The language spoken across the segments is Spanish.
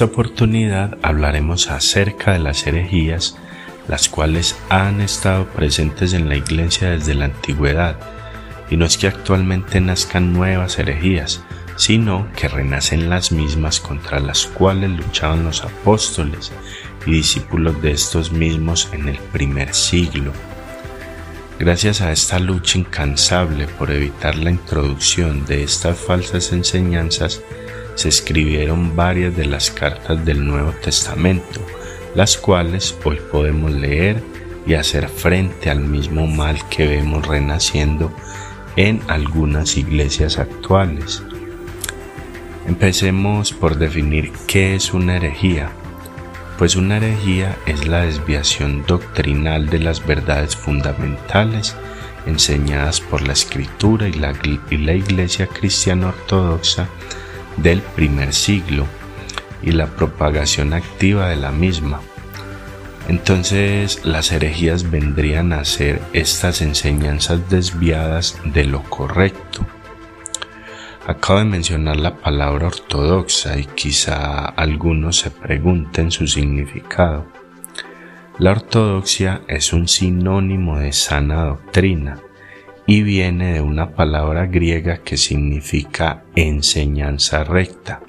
esta oportunidad hablaremos acerca de las herejías, las cuales han estado presentes en la Iglesia desde la antigüedad, y no es que actualmente nazcan nuevas herejías, sino que renacen las mismas contra las cuales luchaban los apóstoles y discípulos de estos mismos en el primer siglo. Gracias a esta lucha incansable por evitar la introducción de estas falsas enseñanzas, se escribieron varias de las cartas del Nuevo Testamento, las cuales hoy podemos leer y hacer frente al mismo mal que vemos renaciendo en algunas iglesias actuales. Empecemos por definir qué es una herejía pues una herejía es la desviación doctrinal de las verdades fundamentales enseñadas por la escritura y la, iglesia cristiana ortodoxa del primer siglo y la propagación activa de la misma. Entonces las herejías vendrían a ser estas enseñanzas desviadas de lo correcto Acabo de mencionar la palabra ortodoxa y quizá algunos se pregunten su significado. La ortodoxia es un sinónimo de sana doctrina y viene de una palabra griega que significa enseñanza recta.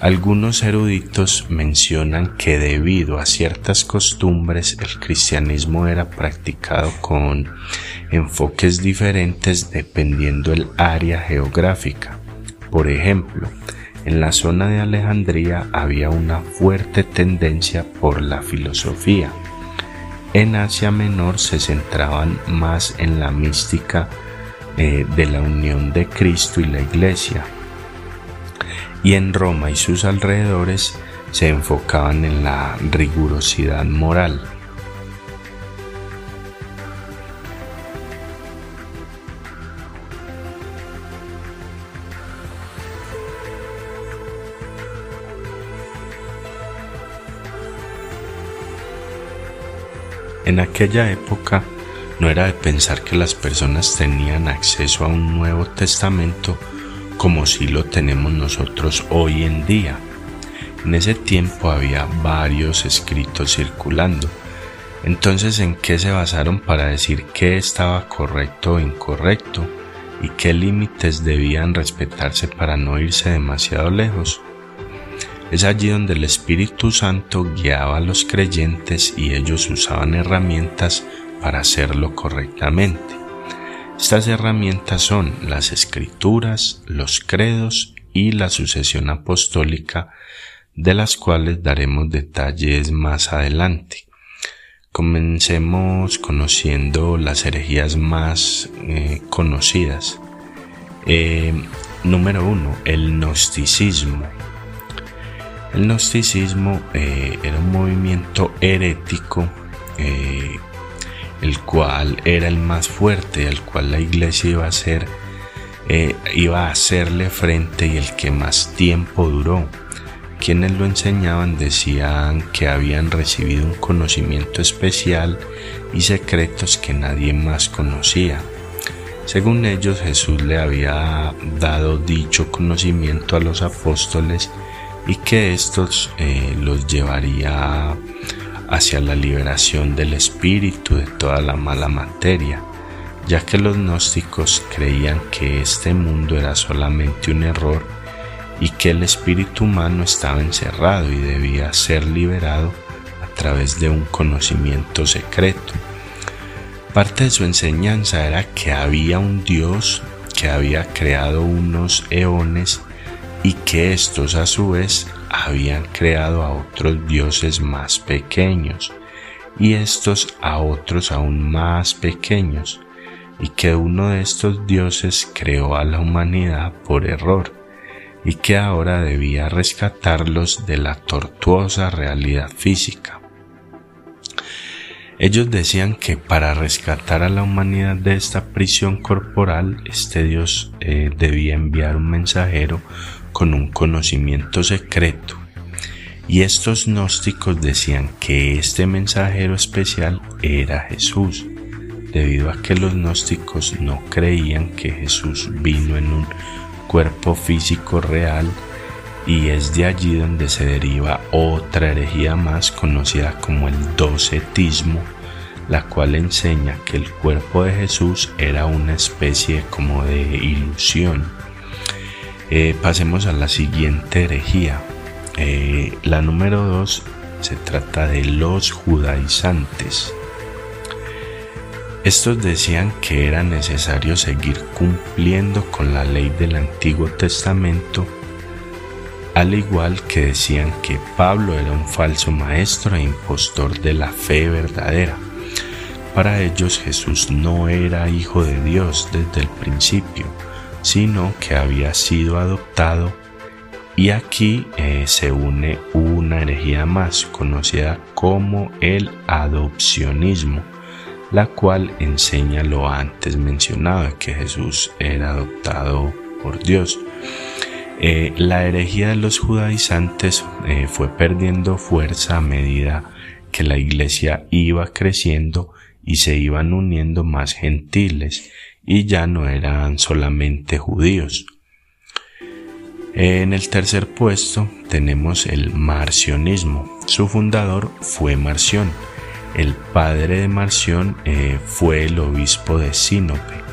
Algunos eruditos mencionan que debido a ciertas costumbres el cristianismo era practicado con enfoques diferentes dependiendo el área geográfica. Por ejemplo, en la zona de Alejandría había una fuerte tendencia por la filosofía. En Asia Menor se centraban más en la mística eh, de la unión de Cristo y la Iglesia, y en Roma y sus alrededores se enfocaban en la rigurosidad moral. En aquella época no era de pensar que las personas tenían acceso a un Nuevo Testamento como si lo tenemos nosotros hoy en día. En ese tiempo había varios escritos circulando. Entonces, ¿en qué se basaron para decir qué estaba correcto o incorrecto y qué límites debían respetarse para no irse demasiado lejos? Es allí donde el Espíritu Santo guiaba a los creyentes y ellos usaban herramientas para hacerlo correctamente. Estas herramientas son las escrituras, los credos y la sucesión apostólica, de las cuales daremos detalles más adelante. Comencemos conociendo las herejías más eh, conocidas. Eh, número uno, el gnosticismo. El gnosticismo eh, era un movimiento herético el cual era el más fuerte, al cual la iglesia iba a ser, eh, iba a hacerle frente y el que más tiempo duró. Quienes lo enseñaban decían que habían recibido un conocimiento especial y secretos que nadie más conocía. Según ellos, Jesús le había dado dicho conocimiento a los apóstoles y que estos eh, los llevaría hacia la liberación del espíritu de toda la mala materia, ya que los gnósticos creían que este mundo era solamente un error y que el espíritu humano estaba encerrado y debía ser liberado a través de un conocimiento secreto. Parte de su enseñanza era que había un Dios que había creado unos eones y que estos a su vez habían creado a otros dioses más pequeños y estos a otros aún más pequeños y que uno de estos dioses creó a la humanidad por error y que ahora debía rescatarlos de la tortuosa realidad física. Ellos decían que para rescatar a la humanidad de esta prisión corporal, este Dios eh, debía enviar un mensajero con un conocimiento secreto y estos gnósticos decían que este mensajero especial era Jesús, debido a que los gnósticos no creían que Jesús vino en un cuerpo físico real y es de allí donde se deriva otra herejía más conocida como el docetismo, la cual enseña que el cuerpo de Jesús era una especie como de ilusión. Eh, pasemos a la siguiente herejía. Eh, la número dos se trata de los judaizantes. Estos decían que era necesario seguir cumpliendo con la ley del Antiguo Testamento al igual que decían que Pablo era un falso maestro e impostor de la fe verdadera. Para ellos Jesús no era hijo de Dios desde el principio, sino que había sido adoptado y aquí eh, se une una herejía más conocida como el adopcionismo, la cual enseña lo antes mencionado, que Jesús era adoptado por Dios. Eh, la herejía de los judaizantes eh, fue perdiendo fuerza a medida que la iglesia iba creciendo y se iban uniendo más gentiles y ya no eran solamente judíos. En el tercer puesto tenemos el marcionismo. Su fundador fue Marción. El padre de Marción eh, fue el obispo de Sinope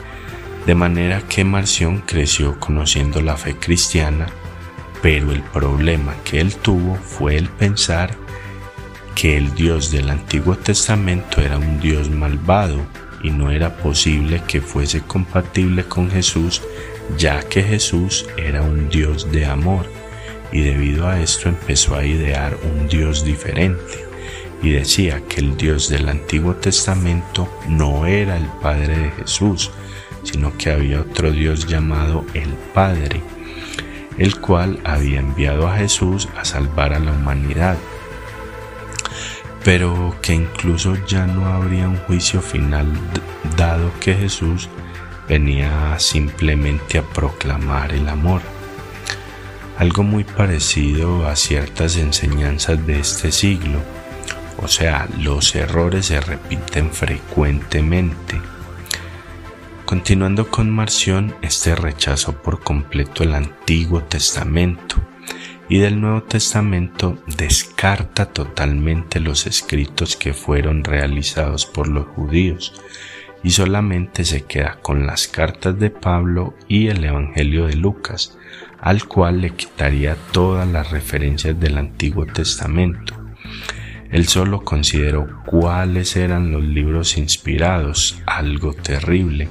de manera que Marción creció conociendo la fe cristiana, pero el problema que él tuvo fue el pensar que el Dios del Antiguo Testamento era un Dios malvado y no era posible que fuese compatible con Jesús, ya que Jesús era un Dios de amor, y debido a esto empezó a idear un Dios diferente, y decía que el Dios del Antiguo Testamento no era el Padre de Jesús, sino que había otro Dios llamado el Padre, el cual había enviado a Jesús a salvar a la humanidad, pero que incluso ya no habría un juicio final dado que Jesús venía simplemente a proclamar el amor. Algo muy parecido a ciertas enseñanzas de este siglo, o sea, los errores se repiten frecuentemente. Continuando con Marción, este rechazó por completo el Antiguo Testamento y del Nuevo Testamento descarta totalmente los escritos que fueron realizados por los judíos y solamente se queda con las cartas de Pablo y el Evangelio de Lucas, al cual le quitaría todas las referencias del Antiguo Testamento. Él solo consideró cuáles eran los libros inspirados, algo terrible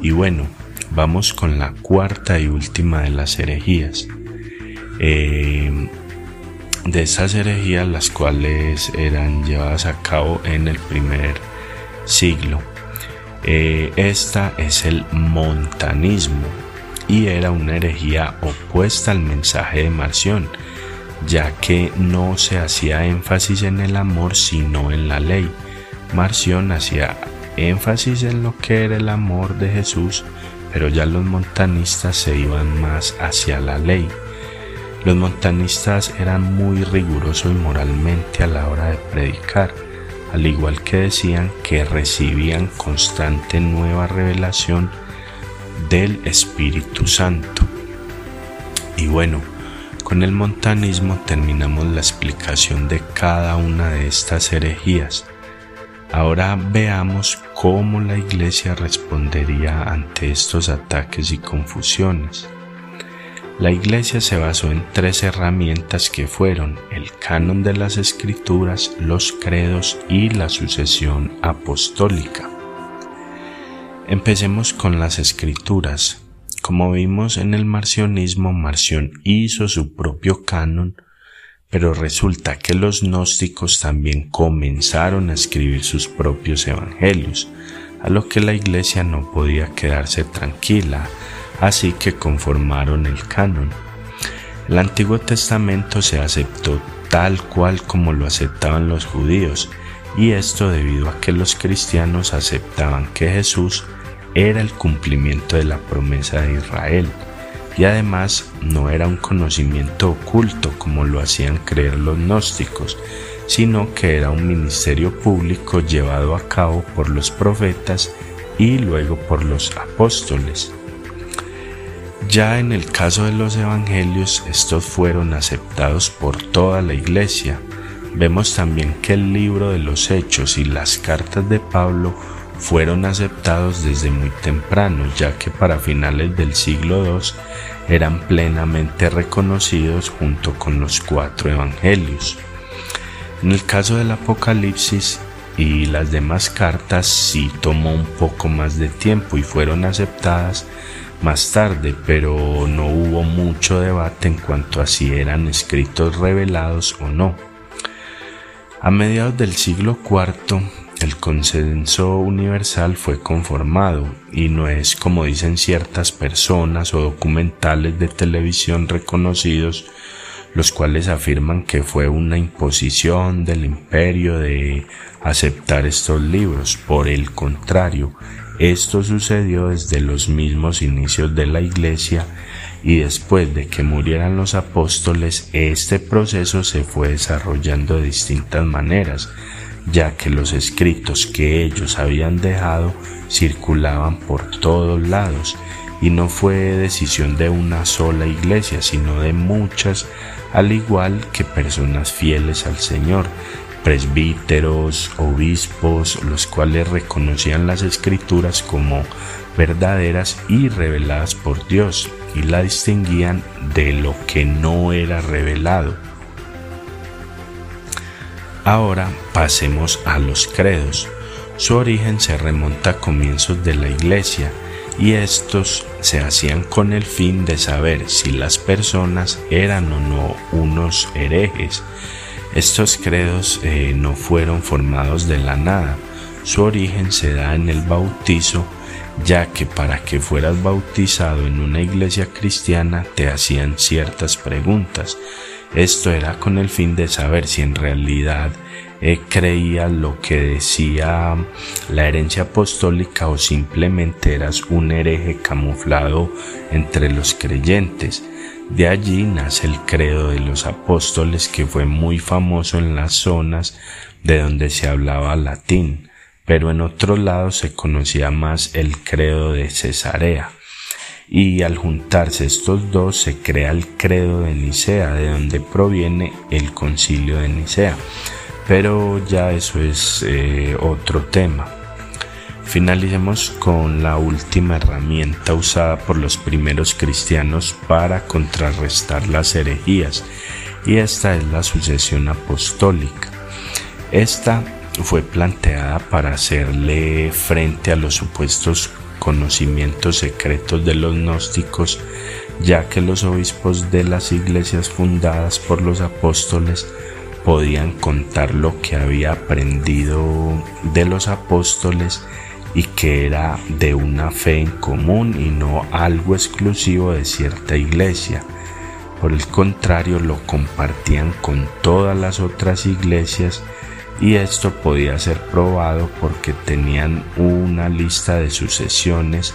y bueno, vamos con la cuarta y última de las herejías. Eh, de esas herejías las cuales eran llevadas a cabo en el primer siglo. Eh, esta es el montanismo y era una herejía opuesta al mensaje de Marción, ya que no se hacía énfasis en el amor sino en la ley. Marción hacía énfasis en lo que era el amor de Jesús, pero ya los montanistas se iban más hacia la ley. Los montanistas eran muy rigurosos moralmente a la hora de predicar, al igual que decían que recibían constante nueva revelación del Espíritu Santo. Y bueno, con el montanismo terminamos la explicación de cada una de estas herejías. Ahora veamos cómo la Iglesia respondería ante estos ataques y confusiones. La Iglesia se basó en tres herramientas que fueron el canon de las escrituras, los credos y la sucesión apostólica. Empecemos con las escrituras. Como vimos en el marcionismo, Marción hizo su propio canon pero resulta que los gnósticos también comenzaron a escribir sus propios evangelios, a lo que la iglesia no podía quedarse tranquila, así que conformaron el canon. El Antiguo Testamento se aceptó tal cual como lo aceptaban los judíos, y esto debido a que los cristianos aceptaban que Jesús era el cumplimiento de la promesa de Israel y además no era un conocimiento oculto como lo hacían creer los gnósticos, sino que era un ministerio público llevado a cabo por los profetas y luego por los apóstoles. Ya en el caso de los evangelios, estos fueron aceptados por toda la iglesia. Vemos también que el libro de los hechos y las cartas de Pablo fueron aceptados desde muy temprano, ya que para finales del siglo II eran plenamente reconocidos junto con los cuatro evangelios. En el caso del Apocalipsis y las demás cartas sí tomó un poco más de tiempo y fueron aceptadas más tarde, pero no hubo mucho debate en cuanto a si eran escritos revelados o no. A mediados del siglo IV, el consenso universal fue conformado y no es como dicen ciertas personas o documentales de televisión reconocidos los cuales afirman que fue una imposición del imperio de aceptar estos libros. Por el contrario, esto sucedió desde los mismos inicios de la iglesia y después de que murieran los apóstoles, este proceso se fue desarrollando de distintas maneras, ya que los escritos que ellos habían dejado circulaban por todos lados y no fue decisión de una sola iglesia, sino de muchas, al igual que personas fieles al Señor, presbíteros, obispos, los cuales reconocían las escrituras como verdaderas y reveladas por Dios y la distinguían de lo que no era revelado. Ahora pasemos a los credos. Su origen se remonta a comienzos de la iglesia y estos se hacían con el fin de saber si las personas eran o no unos herejes. Estos credos eh, no fueron formados de la nada, su origen se da en el bautizo, ya que para que fueras bautizado en una iglesia cristiana te hacían ciertas preguntas. Esto era con el fin de saber si en realidad eh, creía lo que decía la herencia apostólica o simplemente eras un hereje camuflado entre los creyentes. De allí nace el credo de los apóstoles que fue muy famoso en las zonas de donde se hablaba latín, pero en otros lados se conocía más el credo de Cesarea y al juntarse estos dos se crea el credo de Nicea, de donde proviene el concilio de Nicea. Pero ya eso es eh, otro tema. Finalicemos con la última herramienta usada por los primeros cristianos para contrarrestar las herejías, y esta es la sucesión apostólica. Esta fue planteada para hacerle frente a los supuestos conocimientos secretos de los gnósticos, ya que los obispos de las iglesias fundadas por los apóstoles podían contar lo que había aprendido de los apóstoles y que era de una fe en común y no algo exclusivo de cierta iglesia. Por el contrario, lo compartían con todas las otras iglesias y esto podía ser probado porque tenían una lista de sucesiones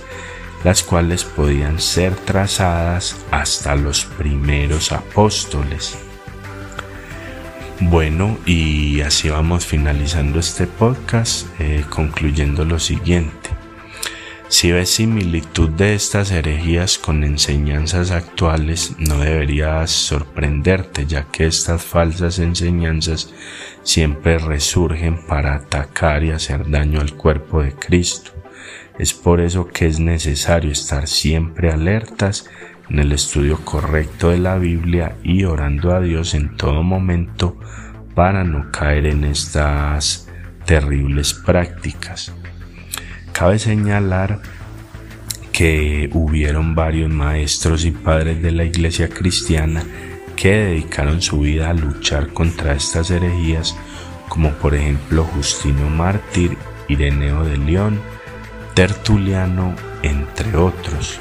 las cuales podían ser trazadas hasta los primeros apóstoles. Bueno, y así vamos finalizando este podcast, eh, concluyendo lo siguiente. Si ves similitud de estas herejías con enseñanzas actuales, no deberías sorprenderte, ya que estas falsas enseñanzas siempre resurgen para atacar y hacer daño al cuerpo de Cristo. Es por eso que es necesario estar siempre alertas en el estudio correcto de la Biblia y orando a Dios en todo momento para no caer en estas terribles prácticas. Cabe señalar que hubieron varios maestros y padres de la iglesia cristiana que dedicaron su vida a luchar contra estas herejías, como por ejemplo Justino Mártir, Ireneo de León, Tertuliano, entre otros.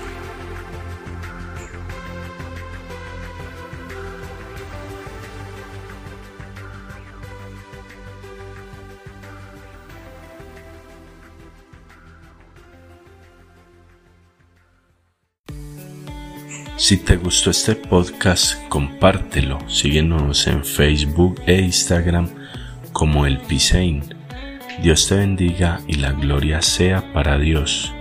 Si te gustó este podcast, compártelo. Síguenos en Facebook e Instagram como El Pisein. Dios te bendiga y la gloria sea para Dios.